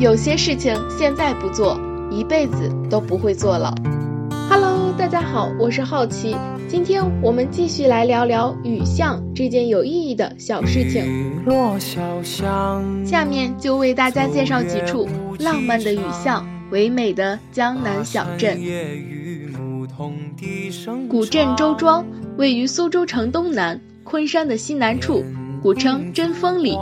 有些事情现在不做，一辈子都不会做了。Hello，大家好，我是好奇，今天我们继续来聊聊雨巷这件有意义的小事情。落小巷下面就为大家介绍几处浪漫的雨巷，唯美的江南小镇。古镇周庄位于苏州城东南，昆山的西南处，古称贞丰里。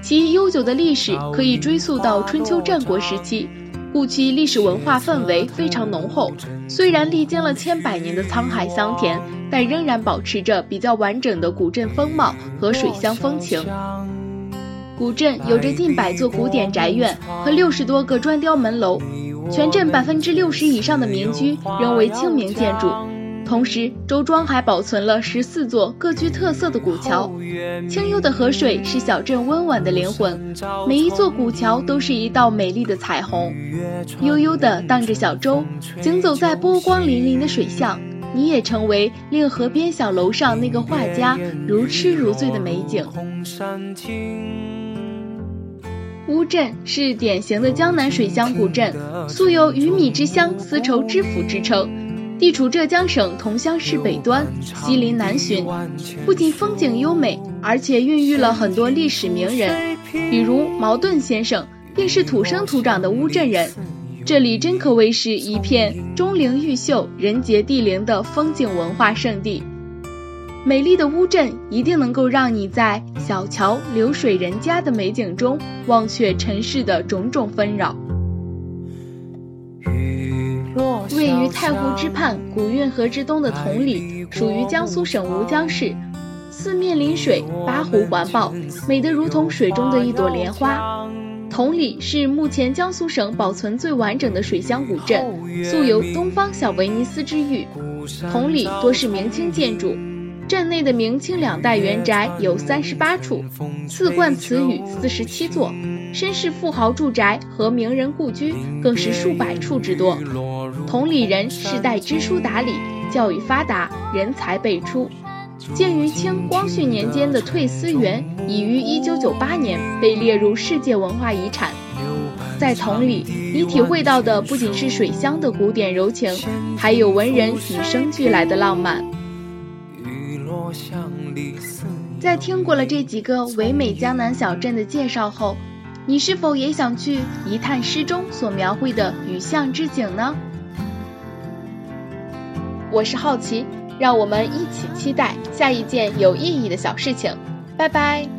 其悠久的历史可以追溯到春秋战国时期，故其历史文化氛围非常浓厚。虽然历经了千百年的沧海桑田，但仍然保持着比较完整的古镇风貌和水乡风情。古镇有着近百座古典宅院和六十多个砖雕门楼，全镇百分之六十以上的民居仍为清明建筑。同时，周庄还保存了十四座各具特色的古桥。清幽的河水是小镇温婉的灵魂，每一座古桥都是一道美丽的彩虹。悠悠地荡着小舟，行走在波光粼粼的水巷，你也成为令河边小楼上那个画家如痴如醉的美景。乌镇是典型的江南水乡古镇，素有“鱼米之乡，丝绸之府”之称。地处浙江省桐乡市北端，西临南浔，不仅风景优美，而且孕育了很多历史名人，比如茅盾先生便是土生土长的乌镇人。这里真可谓是一片钟灵毓秀、人杰地灵的风景文化胜地。美丽的乌镇一定能够让你在小桥流水人家的美景中，忘却尘世的种种纷扰。位于太湖之畔、古运河之东的同里，属于江苏省吴江市，四面临水，八湖环抱，美得如同水中的一朵莲花。同里是目前江苏省保存最完整的水乡古镇，素有“东方小威尼斯”之誉。同里多是明清建筑。镇内的明清两代原宅有三十八处，四冠祠宇四十七座，绅士富豪住宅和名人故居更是数百处之多。同里人世代知书达理，教育发达，人才辈出。建于清光绪年间的退思园已于一九九八年被列入世界文化遗产。在同里，你体会到的不仅是水乡的古典柔情，还有文人与生俱来的浪漫。在听过了这几个唯美江南小镇的介绍后，你是否也想去一探诗中所描绘的雨巷之景呢？我是好奇，让我们一起期待下一件有意义的小事情。拜拜。